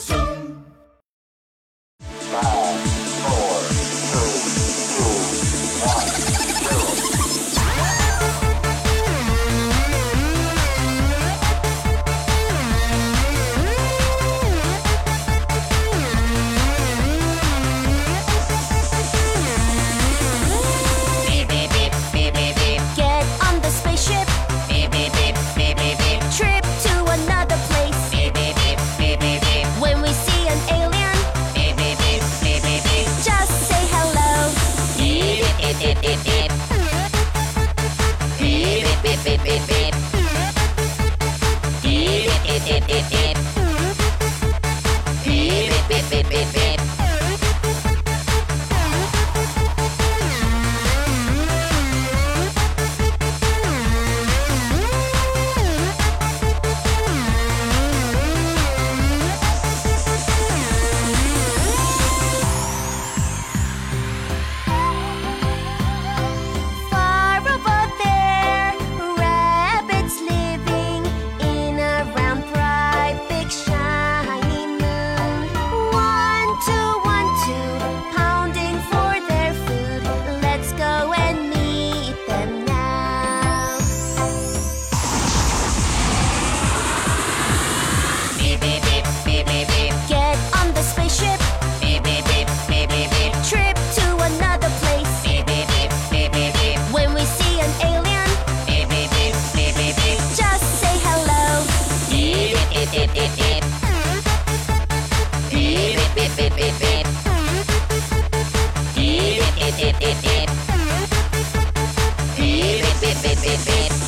soon. Beep beep beep Beep beep beep beep